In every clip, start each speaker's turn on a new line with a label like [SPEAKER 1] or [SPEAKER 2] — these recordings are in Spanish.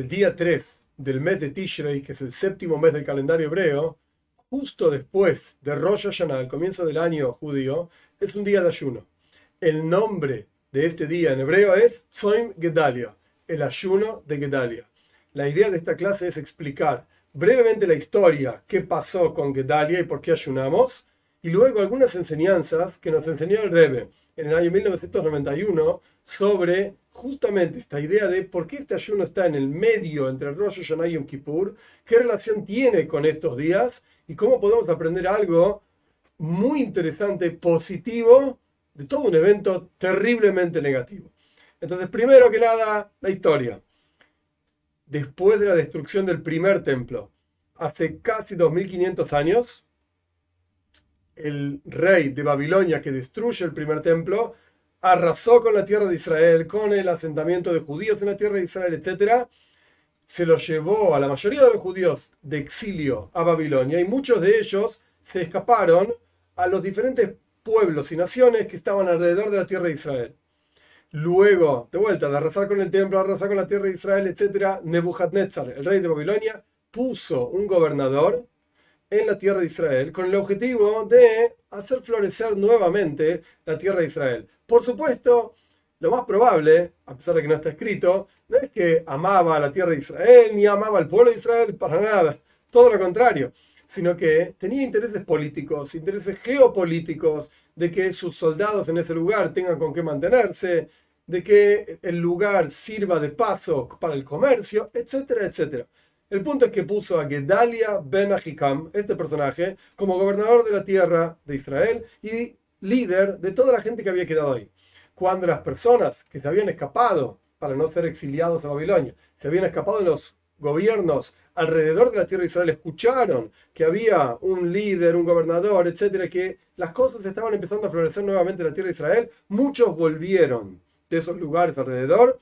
[SPEAKER 1] el día 3 del mes de Tishrei, que es el séptimo mes del calendario hebreo, justo después de Rosh Hashanah, el comienzo del año judío, es un día de ayuno. El nombre de este día en hebreo es Soim Gedalia, el ayuno de Gedalia. La idea de esta clase es explicar brevemente la historia, qué pasó con Gedalia y por qué ayunamos, y luego algunas enseñanzas que nos enseñó el Rebbe en el año 1991 sobre justamente esta idea de por qué este ayuno está en el medio entre Rosh Hashanah y Yom Kippur, qué relación tiene con estos días y cómo podemos aprender algo muy interesante, positivo, de todo un evento terriblemente negativo. Entonces, primero que nada, la historia. Después de la destrucción del primer templo, hace casi 2500 años, el rey de Babilonia que destruye el primer templo, arrasó con la tierra de Israel, con el asentamiento de judíos en la tierra de Israel, etc. Se lo llevó a la mayoría de los judíos de exilio a Babilonia y muchos de ellos se escaparon a los diferentes pueblos y naciones que estaban alrededor de la tierra de Israel. Luego, de vuelta, de arrasar con el templo, arrasar con la tierra de Israel, etc., Nebuchadnezzar, el rey de Babilonia, puso un gobernador en la tierra de Israel con el objetivo de hacer florecer nuevamente la tierra de Israel. Por supuesto, lo más probable, a pesar de que no está escrito, no es que amaba a la tierra de Israel ni amaba al pueblo de Israel para nada, todo lo contrario, sino que tenía intereses políticos, intereses geopolíticos, de que sus soldados en ese lugar tengan con qué mantenerse, de que el lugar sirva de paso para el comercio, etcétera, etcétera. El punto es que puso a Gedalia ben Ahikam, este personaje, como gobernador de la tierra de Israel y líder de toda la gente que había quedado ahí. Cuando las personas que se habían escapado para no ser exiliados a Babilonia, se habían escapado de los gobiernos alrededor de la tierra de Israel, escucharon que había un líder, un gobernador, etcétera, que las cosas estaban empezando a florecer nuevamente en la tierra de Israel, muchos volvieron de esos lugares alrededor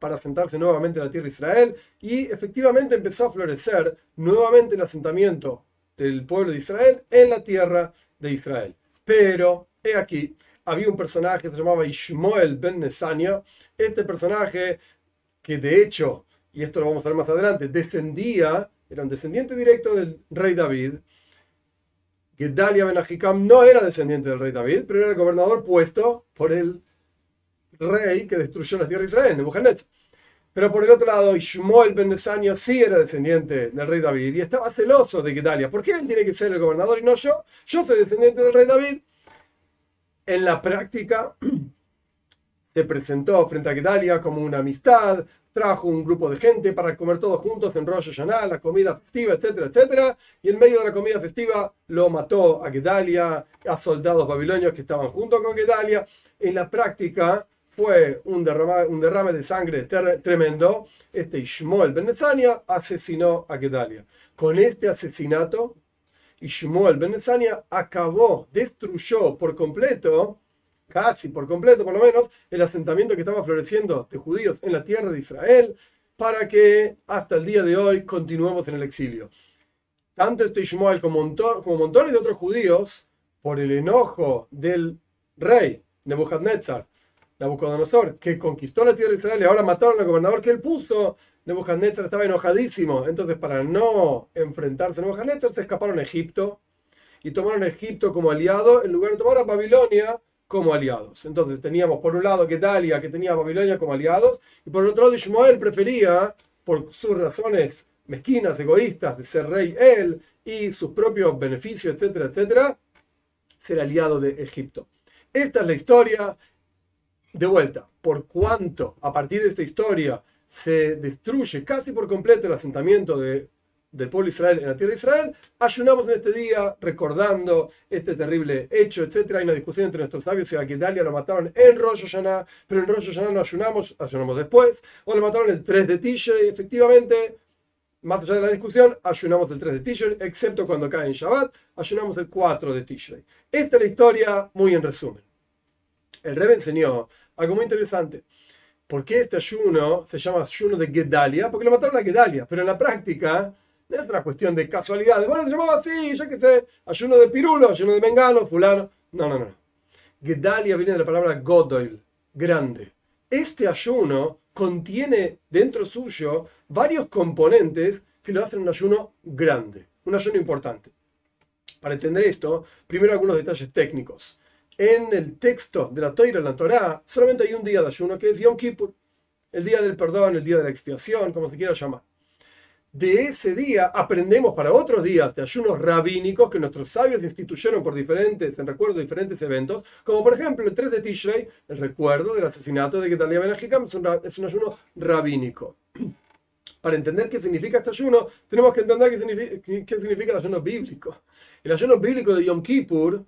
[SPEAKER 1] para asentarse nuevamente en la tierra de Israel y efectivamente empezó a florecer nuevamente el asentamiento del pueblo de Israel en la tierra de Israel. Pero, he aquí, había un personaje que se llamaba Ishmael ben Nesania, este personaje que de hecho, y esto lo vamos a ver más adelante, descendía, era un descendiente directo del rey David, Gedalia ben Ahikam no era descendiente del rey David, pero era el gobernador puesto por el rey que destruyó la tierra de Israel, Nebuchadnezzar. Pero por el otro lado, Ishmael ben Nesania sí era descendiente del rey David y estaba celoso de Gedalia. ¿Por qué él tiene que ser el gobernador y no yo? Yo soy descendiente del rey David. En la práctica, se presentó frente a Gedalia como una amistad, trajo un grupo de gente para comer todos juntos en Rosh Hashanah, la comida festiva, etcétera, etcétera. Y en medio de la comida festiva lo mató a Gedalia, a soldados babilonios que estaban junto con Gedalia. En la práctica, fue un derrame, un derrame de sangre tremendo. Este Ishmael ben asesinó a Gedalia. Con este asesinato, Ishmael ben acabó, destruyó por completo, casi por completo por lo menos, el asentamiento que estaba floreciendo de judíos en la tierra de Israel, para que hasta el día de hoy continuemos en el exilio. Tanto este Ishmael como, como montones de otros judíos, por el enojo del rey Nebuchadnezzar, Nabucodonosor, que conquistó la tierra de Israel y ahora mataron al gobernador que él puso, Nebuchadnezzar estaba enojadísimo. Entonces, para no enfrentarse a Nebuchadnezzar, se escaparon a Egipto y tomaron a Egipto como aliado en lugar de tomar a Babilonia como aliados. Entonces, teníamos por un lado Gedalia, que tenía a Babilonia como aliados, y por otro lado, Ishmael prefería, por sus razones mezquinas, egoístas, de ser rey él y sus propios beneficios, etcétera, etcétera, ser aliado de Egipto. Esta es la historia de vuelta, por cuanto a partir de esta historia se destruye casi por completo el asentamiento de, del pueblo Israel en la tierra de Israel, ayunamos en este día recordando este terrible hecho, etc. Hay una discusión entre nuestros sabios si a Gedalia lo mataron en Rosh Hashanah, pero en Rosh Hashanah no ayunamos, ayunamos después, o lo mataron el 3 de Tishrei, efectivamente, más allá de la discusión, ayunamos el 3 de Tishrei, excepto cuando cae en Shabbat, ayunamos el 4 de Tishrei. Esta es la historia muy en resumen. El Rebbe enseñó algo muy interesante. ¿Por qué este ayuno se llama ayuno de Gedalia? Porque lo mataron a Gedalia, pero en la práctica no es una cuestión de casualidad. Bueno, se llamaba así, ya que sé, ayuno de Pirulo, ayuno de Mengano, fulano. No, no, no. Gedalia viene de la palabra Godoil, grande. Este ayuno contiene dentro suyo varios componentes que lo hacen un ayuno grande, un ayuno importante. Para entender esto, primero algunos detalles técnicos. En el texto de la Torah, la Torah, solamente hay un día de ayuno que es Yom Kippur, el día del perdón, el día de la expiación, como se quiera llamar. De ese día aprendemos para otros días de ayunos rabínicos que nuestros sabios instituyeron por diferentes, en recuerdo de diferentes eventos, como por ejemplo el 3 de Tishrei, el recuerdo del asesinato de Gedalia Ben es un, es un ayuno rabínico. Para entender qué significa este ayuno, tenemos que entender qué significa, qué significa el ayuno bíblico. El ayuno bíblico de Yom Kippur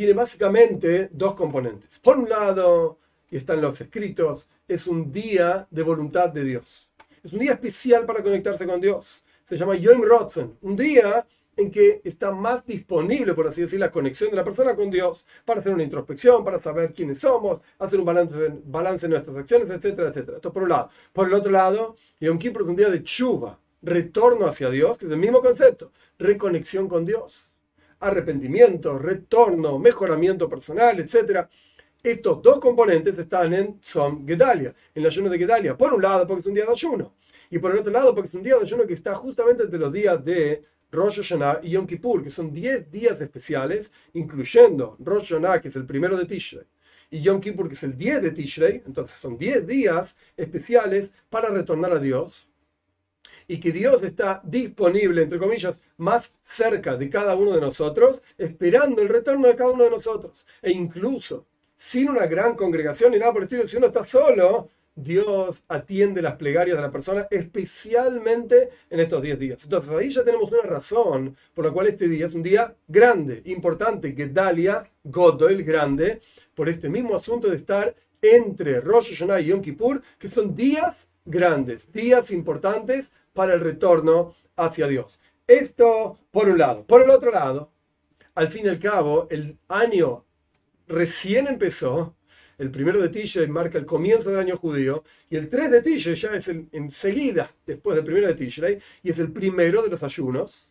[SPEAKER 1] tiene básicamente dos componentes. Por un lado, y están los escritos, es un día de voluntad de Dios. Es un día especial para conectarse con Dios. Se llama Yom Rotzen, un día en que está más disponible, por así decir, la conexión de la persona con Dios para hacer una introspección, para saber quiénes somos, hacer un balance, balance en nuestras acciones, etcétera, etcétera. Esto por un lado. Por el otro lado, Yom Kippur es un día de chuva, retorno hacia Dios, que es el mismo concepto, reconexión con Dios arrepentimiento, retorno, mejoramiento personal, etc. Estos dos componentes están en Som Gedalia, en el ayuno de Gedalia. Por un lado, porque es un día de ayuno, y por el otro lado, porque es un día de ayuno que está justamente entre los días de Rosh Hashanah y Yom Kippur, que son 10 días especiales, incluyendo Rosh Hashanah, que es el primero de Tishrei, y Yom Kippur, que es el 10 de Tishrei. Entonces, son 10 días especiales para retornar a Dios y que Dios está disponible, entre comillas, más cerca de cada uno de nosotros, esperando el retorno de cada uno de nosotros. E incluso sin una gran congregación ni nada por el estilo, si uno está solo, Dios atiende las plegarias de la persona, especialmente en estos 10 días. Entonces ahí ya tenemos una razón por la cual este día es un día grande, importante, que Dalia, Godo, el grande, por este mismo asunto de estar entre Rosh Hashanah y Yom Kippur, que son días grandes, días importantes para el retorno hacia Dios. Esto por un lado. Por el otro lado, al fin y al cabo, el año recién empezó, el primero de Tishrei marca el comienzo del año judío, y el 3 de Tishrei ya es enseguida después del primero de Tishrei, y es el primero de los ayunos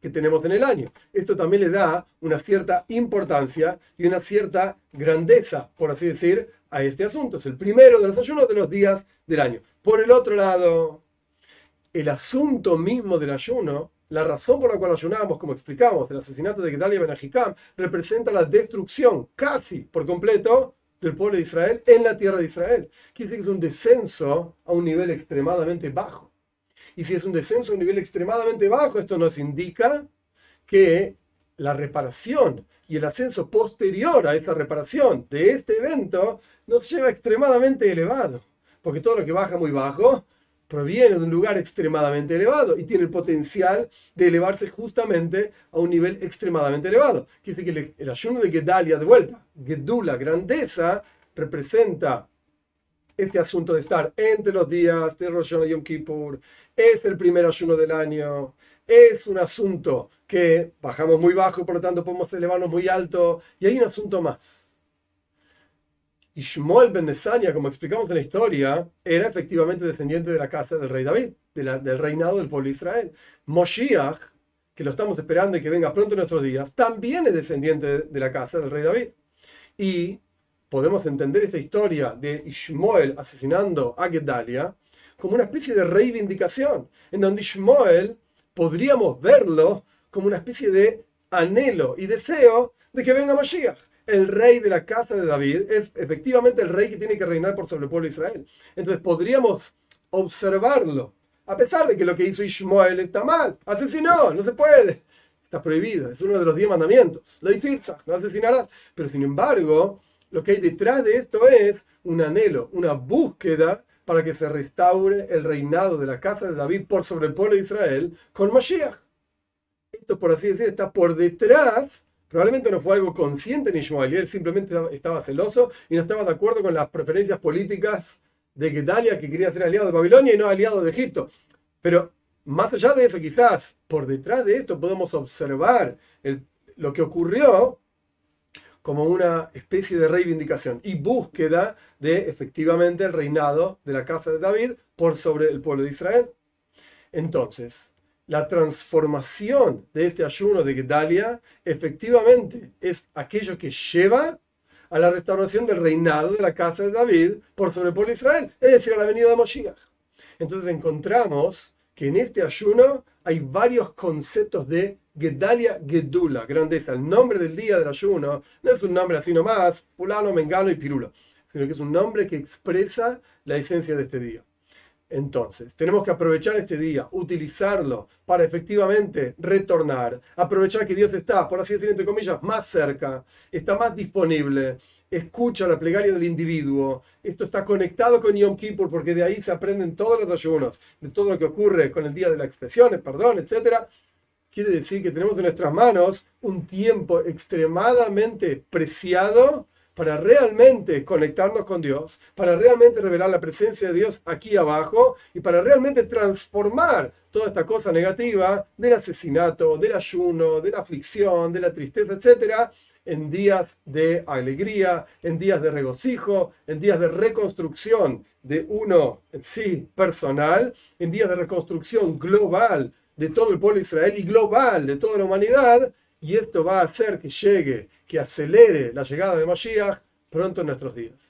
[SPEAKER 1] que tenemos en el año. Esto también le da una cierta importancia y una cierta grandeza, por así decir, a este asunto. Es el primero de los ayunos de los días del año. Por el otro lado, el asunto mismo del ayuno, la razón por la cual ayunamos, como explicamos, el asesinato de Gedalia Ben representa la destrucción casi por completo del pueblo de Israel en la tierra de Israel. Quiere decir que es un descenso a un nivel extremadamente bajo. Y si es un descenso a un nivel extremadamente bajo, esto nos indica que la reparación y el ascenso posterior a esta reparación de este evento nos lleva extremadamente elevado. Porque todo lo que baja muy bajo proviene de un lugar extremadamente elevado y tiene el potencial de elevarse justamente a un nivel extremadamente elevado. Quiere decir que el, ayuno de Gedalia, de vuelta, Gedula, grandeza, representa este asunto de estar entre los días de Rosh y Yom Kippur, es el primer ayuno del año, es un asunto que bajamos muy bajo, por lo tanto podemos elevarnos muy alto, y hay un asunto más Ishmael ben Nesania, como explicamos en la historia, era efectivamente descendiente de la casa del rey David, del reinado del pueblo de Israel. Moshiach, que lo estamos esperando y que venga pronto en nuestros días, también es descendiente de la casa del rey David. Y podemos entender esta historia de Ishmael asesinando a Gedalia como una especie de reivindicación, en donde Ishmael podríamos verlo como una especie de anhelo y deseo de que venga Moshiach el rey de la casa de David es efectivamente el rey que tiene que reinar por sobre el pueblo de Israel. Entonces podríamos observarlo, a pesar de que lo que hizo Ishmael está mal. Asesinó, no se puede. Está prohibido, es uno de los diez mandamientos. La no asesinarás. Pero sin embargo, lo que hay detrás de esto es un anhelo, una búsqueda para que se restaure el reinado de la casa de David por sobre el pueblo de Israel con Mashiach. Esto, por así decir, está por detrás Probablemente no fue algo consciente ni Ishmael, él simplemente estaba celoso y no estaba de acuerdo con las preferencias políticas de Gedalia, que quería ser aliado de Babilonia y no aliado de Egipto. Pero más allá de eso, quizás por detrás de esto podemos observar lo que ocurrió como una especie de reivindicación y búsqueda de efectivamente el reinado de la casa de David por sobre el pueblo de Israel. Entonces, la transformación de este ayuno de Gedalia efectivamente es aquello que lleva a la restauración del reinado de la casa de David por sobre el pueblo de Israel, es decir, a la venida de Moshiach. Entonces encontramos que en este ayuno hay varios conceptos de Gedalia Gedula, grandeza. El nombre del día del ayuno no es un nombre así nomás, fulano, mengano y pirulo, sino que es un nombre que expresa la esencia de este día. Entonces, tenemos que aprovechar este día, utilizarlo para efectivamente retornar, aprovechar que Dios está, por así decirlo, entre comillas, más cerca, está más disponible, escucha la plegaria del individuo. Esto está conectado con Yom Kippur porque de ahí se aprenden todos los ayunos, de todo lo que ocurre con el día de la expresión, el perdón, etc. Quiere decir que tenemos en nuestras manos un tiempo extremadamente preciado para realmente conectarnos con Dios, para realmente revelar la presencia de Dios aquí abajo y para realmente transformar toda esta cosa negativa del asesinato, del ayuno, de la aflicción, de la tristeza, etcétera, en días de alegría, en días de regocijo, en días de reconstrucción de uno en sí personal, en días de reconstrucción global de todo el pueblo de Israel y global de toda la humanidad, y esto va a hacer que llegue, que acelere la llegada de Mashiach pronto en nuestros días.